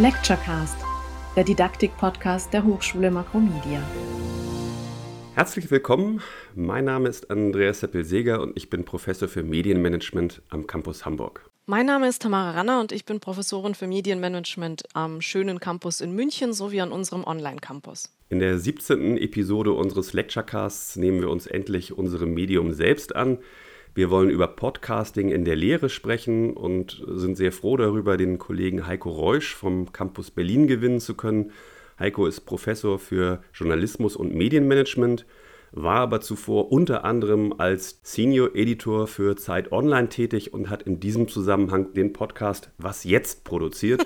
Lecturecast, der Didaktik-Podcast der Hochschule Makromedia. Herzlich willkommen. Mein Name ist Andreas Seppel-Seger und ich bin Professor für Medienmanagement am Campus Hamburg. Mein Name ist Tamara Ranner und ich bin Professorin für Medienmanagement am schönen Campus in München sowie an unserem Online-Campus. In der 17. Episode unseres Lecturecasts nehmen wir uns endlich unserem Medium selbst an. Wir wollen über Podcasting in der Lehre sprechen und sind sehr froh darüber, den Kollegen Heiko Reusch vom Campus Berlin gewinnen zu können. Heiko ist Professor für Journalismus und Medienmanagement war aber zuvor unter anderem als Senior Editor für Zeit Online tätig und hat in diesem Zusammenhang den Podcast Was jetzt produziert.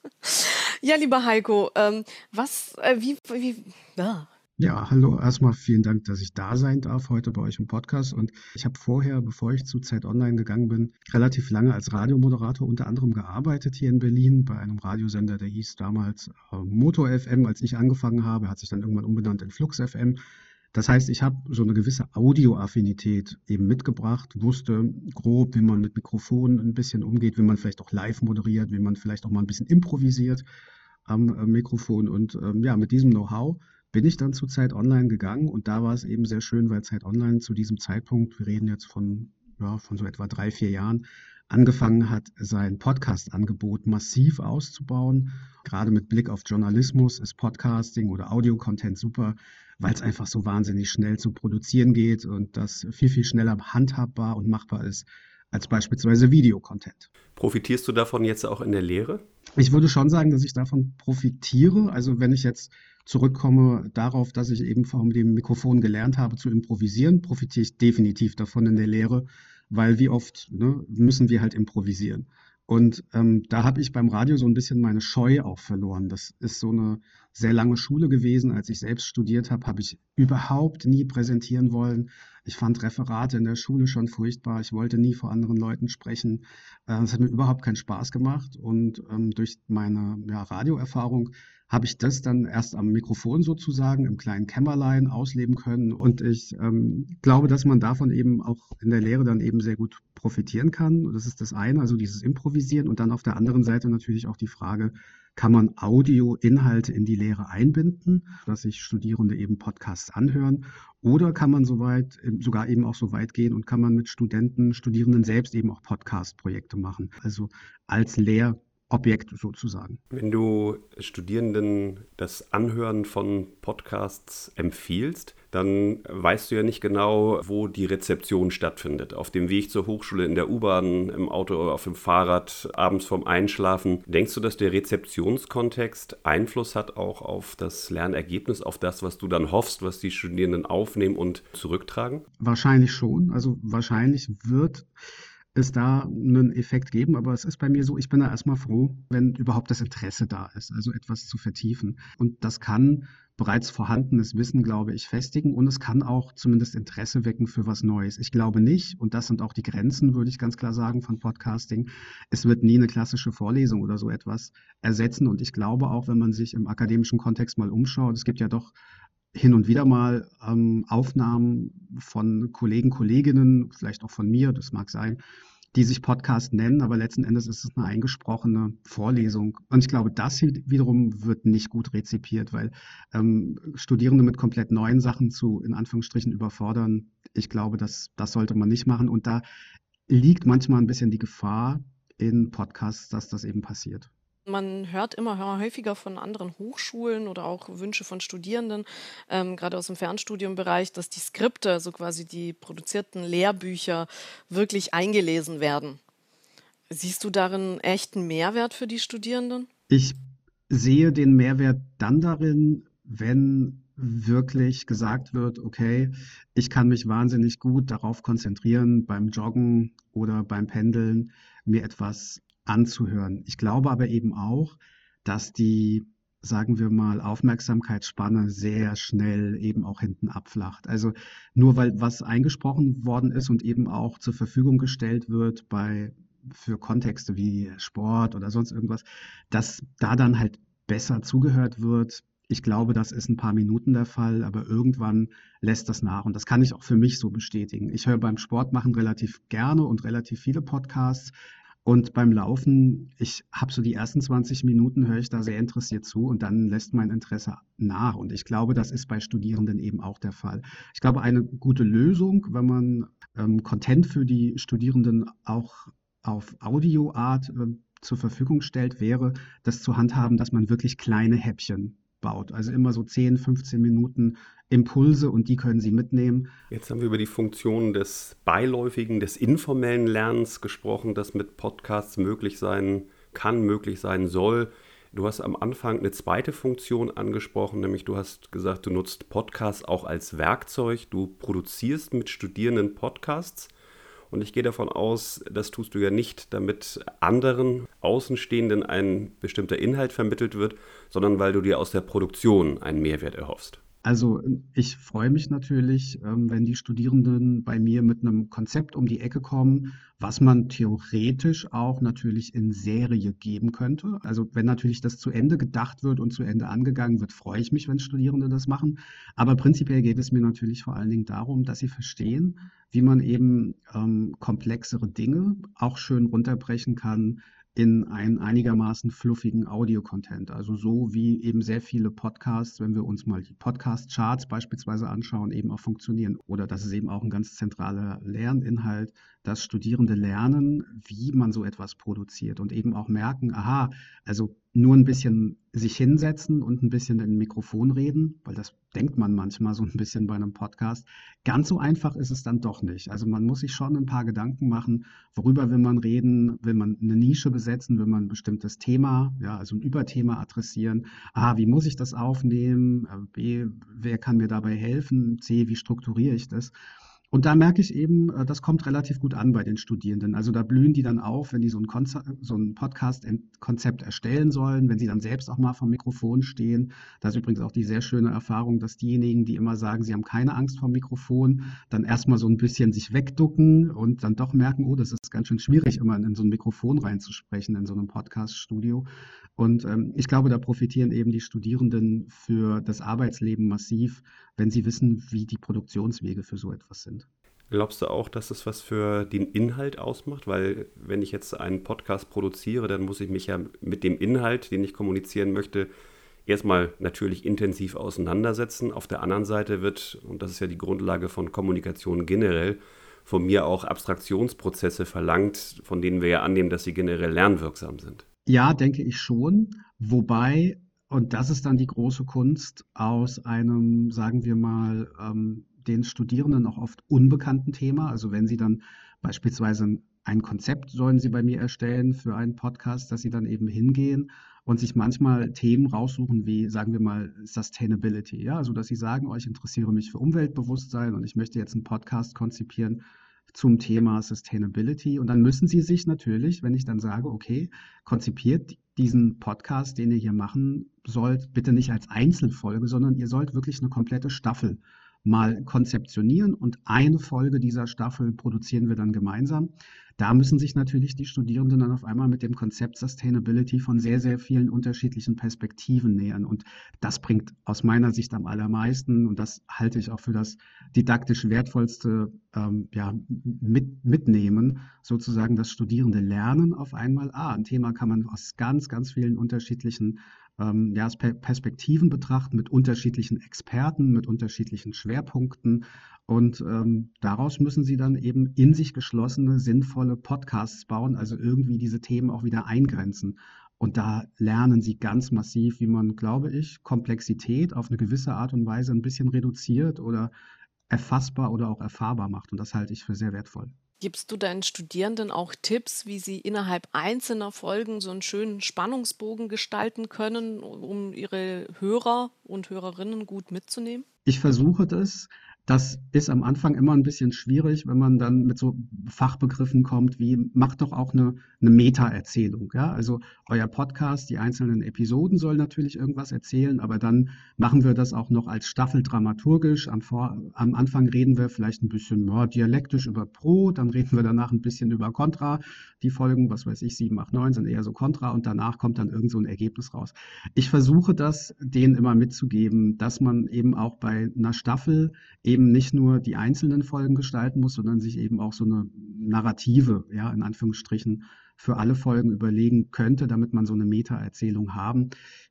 ja, lieber Heiko, ähm, was, äh, wie, wie, ja. Ja, hallo. Erstmal vielen Dank, dass ich da sein darf heute bei euch im Podcast. Und ich habe vorher, bevor ich zu Zeit Online gegangen bin, relativ lange als Radiomoderator unter anderem gearbeitet hier in Berlin bei einem Radiosender, der hieß damals äh, Motor FM. Als ich angefangen habe, hat sich dann irgendwann umbenannt in Flux FM. Das heißt, ich habe so eine gewisse Audioaffinität eben mitgebracht, wusste grob, wie man mit Mikrofonen ein bisschen umgeht, wie man vielleicht auch live moderiert, wie man vielleicht auch mal ein bisschen improvisiert am äh, Mikrofon. Und ähm, ja, mit diesem Know-how bin ich dann zu Zeit Online gegangen und da war es eben sehr schön, weil Zeit Online zu diesem Zeitpunkt, wir reden jetzt von, ja, von so etwa drei, vier Jahren, angefangen hat, sein Podcast-Angebot massiv auszubauen. Gerade mit Blick auf Journalismus ist Podcasting oder Audio-Content super, weil es einfach so wahnsinnig schnell zu produzieren geht und das viel, viel schneller handhabbar und machbar ist als beispielsweise Videocontent. Profitierst du davon jetzt auch in der Lehre? Ich würde schon sagen, dass ich davon profitiere. Also wenn ich jetzt zurückkomme darauf, dass ich eben vor dem Mikrofon gelernt habe zu improvisieren, profitiere ich definitiv davon in der Lehre, weil wie oft ne, müssen wir halt improvisieren. Und ähm, da habe ich beim Radio so ein bisschen meine Scheu auch verloren. Das ist so eine sehr lange Schule gewesen. Als ich selbst studiert habe, habe ich überhaupt nie präsentieren wollen. Ich fand Referate in der Schule schon furchtbar. Ich wollte nie vor anderen Leuten sprechen. Äh, es hat mir überhaupt keinen Spaß gemacht. Und ähm, durch meine ja, Radioerfahrung habe ich das dann erst am Mikrofon sozusagen im kleinen Kämmerlein ausleben können. Und ich ähm, glaube, dass man davon eben auch in der Lehre dann eben sehr gut profitieren kann. Das ist das eine, also dieses Improvisieren. Und dann auf der anderen Seite natürlich auch die Frage, kann man Audioinhalte in die Lehre einbinden, dass sich Studierende eben Podcasts anhören? Oder kann man soweit, sogar eben auch so weit gehen und kann man mit Studenten, Studierenden selbst eben auch Podcast-Projekte machen? Also als Lehr- Objekt sozusagen. Wenn du Studierenden das Anhören von Podcasts empfiehlst, dann weißt du ja nicht genau, wo die Rezeption stattfindet. Auf dem Weg zur Hochschule, in der U-Bahn, im Auto, auf dem Fahrrad, abends vorm Einschlafen. Denkst du, dass der Rezeptionskontext Einfluss hat auch auf das Lernergebnis, auf das, was du dann hoffst, was die Studierenden aufnehmen und zurücktragen? Wahrscheinlich schon. Also wahrscheinlich wird es da einen Effekt geben, aber es ist bei mir so, ich bin da erstmal froh, wenn überhaupt das Interesse da ist, also etwas zu vertiefen. Und das kann bereits vorhandenes Wissen, glaube ich, festigen und es kann auch zumindest Interesse wecken für was Neues. Ich glaube nicht, und das sind auch die Grenzen, würde ich ganz klar sagen, von Podcasting, es wird nie eine klassische Vorlesung oder so etwas ersetzen. Und ich glaube auch, wenn man sich im akademischen Kontext mal umschaut, es gibt ja doch hin und wieder mal ähm, Aufnahmen von Kollegen, Kolleginnen, vielleicht auch von mir, das mag sein, die sich Podcast nennen, aber letzten Endes ist es eine eingesprochene Vorlesung. Und ich glaube, das wiederum wird nicht gut rezipiert, weil ähm, Studierende mit komplett neuen Sachen zu, in Anführungsstrichen, überfordern, ich glaube, das, das sollte man nicht machen. Und da liegt manchmal ein bisschen die Gefahr in Podcasts, dass das eben passiert. Man hört immer häufiger von anderen Hochschulen oder auch Wünsche von Studierenden, ähm, gerade aus dem Fernstudiumbereich, dass die Skripte, also quasi die produzierten Lehrbücher, wirklich eingelesen werden. Siehst du darin echten Mehrwert für die Studierenden? Ich sehe den Mehrwert dann darin, wenn wirklich gesagt wird, okay, ich kann mich wahnsinnig gut darauf konzentrieren, beim Joggen oder beim Pendeln mir etwas anzuhören. Ich glaube aber eben auch, dass die, sagen wir mal, Aufmerksamkeitsspanne sehr schnell eben auch hinten abflacht. Also nur weil was eingesprochen worden ist und eben auch zur Verfügung gestellt wird bei für Kontexte wie Sport oder sonst irgendwas, dass da dann halt besser zugehört wird. Ich glaube, das ist ein paar Minuten der Fall, aber irgendwann lässt das nach. Und das kann ich auch für mich so bestätigen. Ich höre beim Sportmachen relativ gerne und relativ viele Podcasts. Und beim Laufen, ich habe so die ersten 20 Minuten, höre ich da sehr interessiert zu und dann lässt mein Interesse nach. Und ich glaube, das ist bei Studierenden eben auch der Fall. Ich glaube, eine gute Lösung, wenn man ähm, Content für die Studierenden auch auf Audioart äh, zur Verfügung stellt, wäre, das zu handhaben, dass man wirklich kleine Häppchen baut. Also immer so 10, 15 Minuten Impulse und die können Sie mitnehmen. Jetzt haben wir über die Funktion des beiläufigen, des informellen Lernens gesprochen, das mit Podcasts möglich sein kann, möglich sein soll. Du hast am Anfang eine zweite Funktion angesprochen, nämlich du hast gesagt, du nutzt Podcasts auch als Werkzeug. Du produzierst mit Studierenden Podcasts. Und ich gehe davon aus, das tust du ja nicht, damit anderen Außenstehenden ein bestimmter Inhalt vermittelt wird, sondern weil du dir aus der Produktion einen Mehrwert erhoffst. Also ich freue mich natürlich, ähm, wenn die Studierenden bei mir mit einem Konzept um die Ecke kommen, was man theoretisch auch natürlich in Serie geben könnte. Also wenn natürlich das zu Ende gedacht wird und zu Ende angegangen wird, freue ich mich, wenn Studierende das machen. Aber prinzipiell geht es mir natürlich vor allen Dingen darum, dass sie verstehen, wie man eben ähm, komplexere Dinge auch schön runterbrechen kann in einen einigermaßen fluffigen Audio-Content. Also so wie eben sehr viele Podcasts, wenn wir uns mal die Podcast-Charts beispielsweise anschauen, eben auch funktionieren. Oder das ist eben auch ein ganz zentraler Lerninhalt, dass Studierende lernen, wie man so etwas produziert und eben auch merken, aha, also nur ein bisschen sich hinsetzen und ein bisschen in ein Mikrofon reden, weil das denkt man manchmal so ein bisschen bei einem Podcast. Ganz so einfach ist es dann doch nicht. Also man muss sich schon ein paar Gedanken machen, worüber will man reden, will man eine Nische besetzen, will man ein bestimmtes Thema, ja, also ein Überthema adressieren. A, wie muss ich das aufnehmen? B, wer kann mir dabei helfen? C, wie strukturiere ich das? Und da merke ich eben, äh, das kommt relativ gut an bei den Studierenden. Also da blühen die dann auf, wenn die so ein, so ein Podcast-Konzept erstellen sollen, wenn sie dann selbst auch mal vom Mikrofon stehen. Da ist übrigens auch die sehr schöne Erfahrung, dass diejenigen, die immer sagen, sie haben keine Angst vom Mikrofon, dann erstmal so ein bisschen sich wegducken und dann doch merken, oh, das ist ganz schön schwierig, immer in so ein Mikrofon reinzusprechen in so einem Podcast-Studio. Und ähm, ich glaube, da profitieren eben die Studierenden für das Arbeitsleben massiv, wenn sie wissen, wie die Produktionswege für so etwas sind. Glaubst du auch, dass es was für den Inhalt ausmacht? Weil wenn ich jetzt einen Podcast produziere, dann muss ich mich ja mit dem Inhalt, den ich kommunizieren möchte, erstmal natürlich intensiv auseinandersetzen. Auf der anderen Seite wird, und das ist ja die Grundlage von Kommunikation generell, von mir auch Abstraktionsprozesse verlangt, von denen wir ja annehmen, dass sie generell lernwirksam sind. Ja, denke ich schon. Wobei, und das ist dann die große Kunst, aus einem, sagen wir mal, ähm, den Studierenden auch oft unbekannten Thema. Also wenn sie dann beispielsweise ein Konzept sollen sie bei mir erstellen für einen Podcast, dass sie dann eben hingehen und sich manchmal Themen raussuchen wie, sagen wir mal, Sustainability. Ja, also dass sie sagen, oh, ich interessiere mich für Umweltbewusstsein und ich möchte jetzt einen Podcast konzipieren zum Thema Sustainability. Und dann müssen Sie sich natürlich, wenn ich dann sage, okay, konzipiert diesen Podcast, den ihr hier machen sollt, bitte nicht als Einzelfolge, sondern ihr sollt wirklich eine komplette Staffel mal konzeptionieren und eine Folge dieser Staffel produzieren wir dann gemeinsam. Da müssen sich natürlich die Studierenden dann auf einmal mit dem Konzept Sustainability von sehr, sehr vielen unterschiedlichen Perspektiven nähern. Und das bringt aus meiner Sicht am allermeisten, und das halte ich auch für das didaktisch wertvollste ähm, ja, mit, mitnehmen, sozusagen das Studierende lernen auf einmal. Ah, ein Thema kann man aus ganz, ganz vielen unterschiedlichen ähm, ja, Perspektiven betrachten, mit unterschiedlichen Experten, mit unterschiedlichen Schwerpunkten. Und ähm, daraus müssen sie dann eben in sich geschlossene, sinnvolle Podcasts bauen, also irgendwie diese Themen auch wieder eingrenzen. Und da lernen sie ganz massiv, wie man, glaube ich, Komplexität auf eine gewisse Art und Weise ein bisschen reduziert oder erfassbar oder auch erfahrbar macht. Und das halte ich für sehr wertvoll. Gibst du deinen Studierenden auch Tipps, wie sie innerhalb einzelner Folgen so einen schönen Spannungsbogen gestalten können, um ihre Hörer und Hörerinnen gut mitzunehmen? Ich versuche das. Das ist am Anfang immer ein bisschen schwierig, wenn man dann mit so Fachbegriffen kommt wie, macht doch auch eine, eine Meta-Erzählung. Ja? Also euer Podcast, die einzelnen Episoden sollen natürlich irgendwas erzählen, aber dann machen wir das auch noch als Staffel dramaturgisch. Am, Vor am Anfang reden wir vielleicht ein bisschen ja, dialektisch über Pro, dann reden wir danach ein bisschen über Contra. Die Folgen, was weiß ich, 7, 8, 9 sind eher so Contra und danach kommt dann irgend so ein Ergebnis raus. Ich versuche das denen immer mitzugeben, dass man eben auch bei einer Staffel eben nicht nur die einzelnen Folgen gestalten muss, sondern sich eben auch so eine Narrative, ja, in Anführungsstrichen, für alle Folgen überlegen könnte, damit man so eine Meta-Erzählung haben.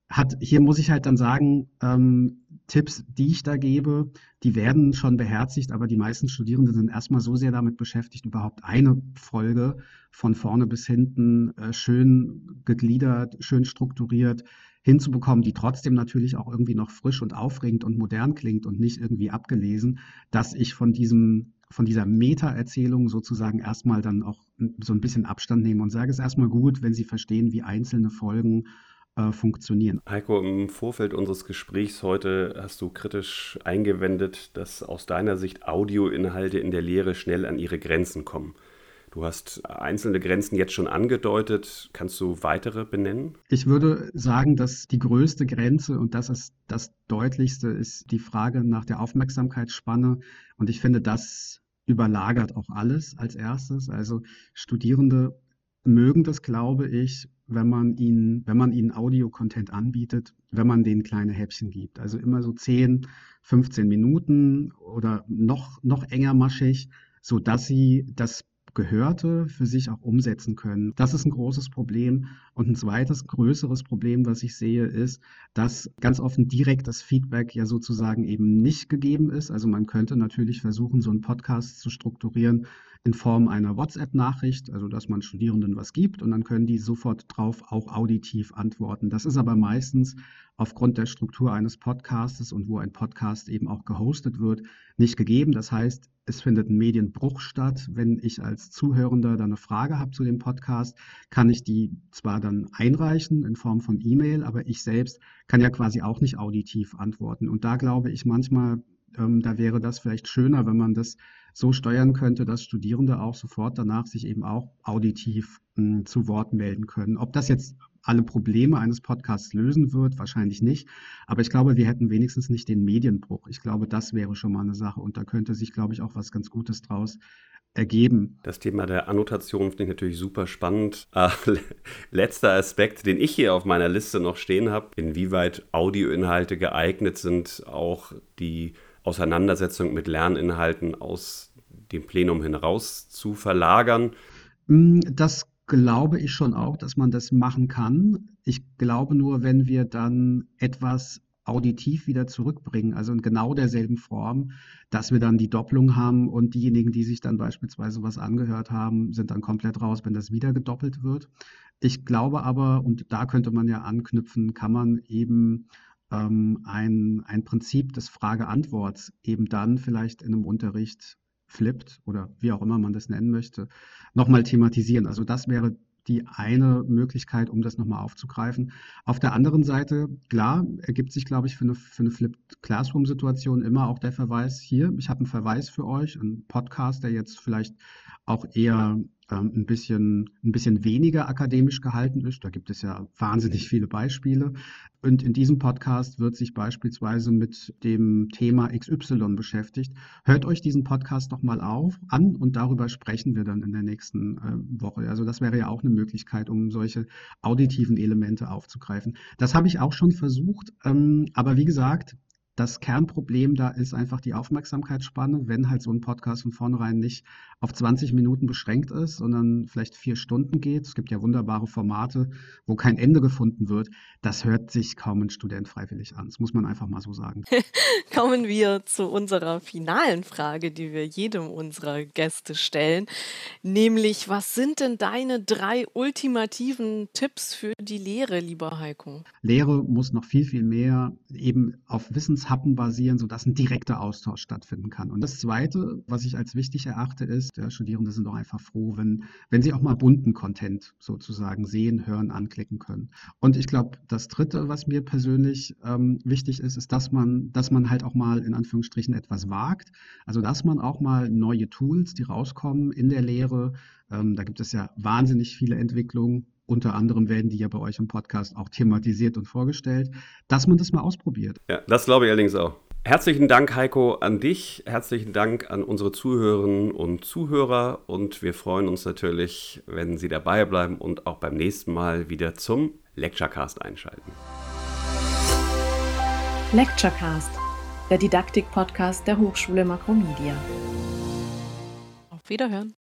Hat, hier muss ich halt dann sagen, ähm, Tipps, die ich da gebe, die werden schon beherzigt, aber die meisten Studierenden sind erstmal so sehr damit beschäftigt, überhaupt eine Folge von vorne bis hinten äh, schön gegliedert, schön strukturiert hinzubekommen, die trotzdem natürlich auch irgendwie noch frisch und aufregend und modern klingt und nicht irgendwie abgelesen, dass ich von diesem von dieser Meta-Erzählung sozusagen erstmal dann auch so ein bisschen Abstand nehme und sage es erstmal gut, wenn Sie verstehen, wie einzelne Folgen äh, funktionieren. Heiko, im Vorfeld unseres Gesprächs heute hast du kritisch eingewendet, dass aus deiner Sicht Audioinhalte in der Lehre schnell an ihre Grenzen kommen. Du hast einzelne Grenzen jetzt schon angedeutet. Kannst du weitere benennen? Ich würde sagen, dass die größte Grenze und das ist das deutlichste ist die Frage nach der Aufmerksamkeitsspanne. Und ich finde, das überlagert auch alles als erstes. Also Studierende mögen das, glaube ich, wenn man ihnen, wenn man ihnen Audio-Content anbietet, wenn man denen kleine Häppchen gibt. Also immer so 10, 15 Minuten oder noch, noch enger maschig, so dass sie das Gehörte für sich auch umsetzen können. Das ist ein großes Problem. Und ein zweites, größeres Problem, was ich sehe, ist, dass ganz offen direkt das Feedback ja sozusagen eben nicht gegeben ist. Also man könnte natürlich versuchen, so einen Podcast zu strukturieren in Form einer WhatsApp-Nachricht, also dass man Studierenden was gibt und dann können die sofort drauf auch auditiv antworten. Das ist aber meistens aufgrund der Struktur eines Podcastes und wo ein Podcast eben auch gehostet wird, nicht gegeben. Das heißt, es findet ein Medienbruch statt. Wenn ich als Zuhörender dann eine Frage habe zu dem Podcast, kann ich die zwar dann einreichen in Form von E-Mail, aber ich selbst kann ja quasi auch nicht auditiv antworten. Und da glaube ich manchmal, ähm, da wäre das vielleicht schöner, wenn man das so steuern könnte, dass Studierende auch sofort danach sich eben auch auditiv mh, hm, zu Wort melden können. Ob das jetzt alle Probleme eines Podcasts lösen wird, wahrscheinlich nicht. Aber ich glaube, wir hätten wenigstens nicht den Medienbruch. Ich glaube, das wäre schon mal eine Sache und da könnte sich, glaube ich, auch was ganz Gutes draus ergeben. Das Thema der Annotation finde ich natürlich super spannend. Äh, letzter Aspekt, den ich hier auf meiner Liste noch stehen habe, inwieweit Audioinhalte geeignet sind, auch die Auseinandersetzung mit Lerninhalten aus dem Plenum hinaus zu verlagern. Mm, das glaube ich schon auch, dass man das machen kann. Ich glaube nur, wenn wir dann etwas auditiv wieder zurückbringen, also in genau derselben Form, dass wir dann die Doppelung haben und diejenigen, die sich dann beispielsweise was angehört haben, sind dann komplett raus, wenn das wieder gedoppelt wird. Ich glaube aber, und da könnte man ja anknüpfen, kann man eben ein, ein Prinzip des Frage-Antworts eben dann vielleicht in einem Unterricht flippt oder wie auch immer man das nennen möchte, nochmal thematisieren. Also das wäre die eine Möglichkeit, um das nochmal aufzugreifen. Auf der anderen Seite, klar, ergibt sich, glaube ich, für eine, für eine Flipped Classroom-Situation immer auch der Verweis hier, ich habe einen Verweis für euch, einen Podcast, der jetzt vielleicht auch eher ähm, ein bisschen, ein bisschen weniger akademisch gehalten ist. Da gibt es ja wahnsinnig viele Beispiele. Und in diesem Podcast wird sich beispielsweise mit dem Thema XY beschäftigt. Hört euch diesen Podcast doch mal auf, an und darüber sprechen wir dann in der nächsten äh, Woche. Also das wäre ja auch eine Möglichkeit, um solche auditiven Elemente aufzugreifen. Das habe ich auch schon versucht. Ähm, aber wie gesagt, das Kernproblem da ist einfach die Aufmerksamkeitsspanne, wenn halt so ein Podcast von vornherein nicht auf 20 Minuten beschränkt ist, sondern vielleicht vier Stunden geht. Es gibt ja wunderbare Formate, wo kein Ende gefunden wird. Das hört sich kaum ein Student freiwillig an. Das muss man einfach mal so sagen. Kommen wir zu unserer finalen Frage, die wir jedem unserer Gäste stellen, nämlich was sind denn deine drei ultimativen Tipps für die Lehre, lieber Heiko? Lehre muss noch viel, viel mehr eben auf Wissens Wissenshappen basieren, sodass ein direkter Austausch stattfinden kann. Und das Zweite, was ich als wichtig erachte, ist, ja, Studierende sind doch einfach froh, wenn, wenn sie auch mal bunten Content sozusagen sehen, hören, anklicken können. Und ich glaube, das Dritte, was mir persönlich ähm, wichtig ist, ist, dass man, dass man halt auch mal in Anführungsstrichen etwas wagt. Also, dass man auch mal neue Tools, die rauskommen in der Lehre, ähm, da gibt es ja wahnsinnig viele Entwicklungen, unter anderem werden die ja bei euch im Podcast auch thematisiert und vorgestellt, dass man das mal ausprobiert. Ja, das glaube ich allerdings auch. Herzlichen Dank, Heiko, an dich. Herzlichen Dank an unsere Zuhörerinnen und Zuhörer. Und wir freuen uns natürlich, wenn Sie dabei bleiben und auch beim nächsten Mal wieder zum Lecturecast einschalten. Lecturecast, der Didaktik-Podcast der Hochschule Makromedia. Auf Wiederhören.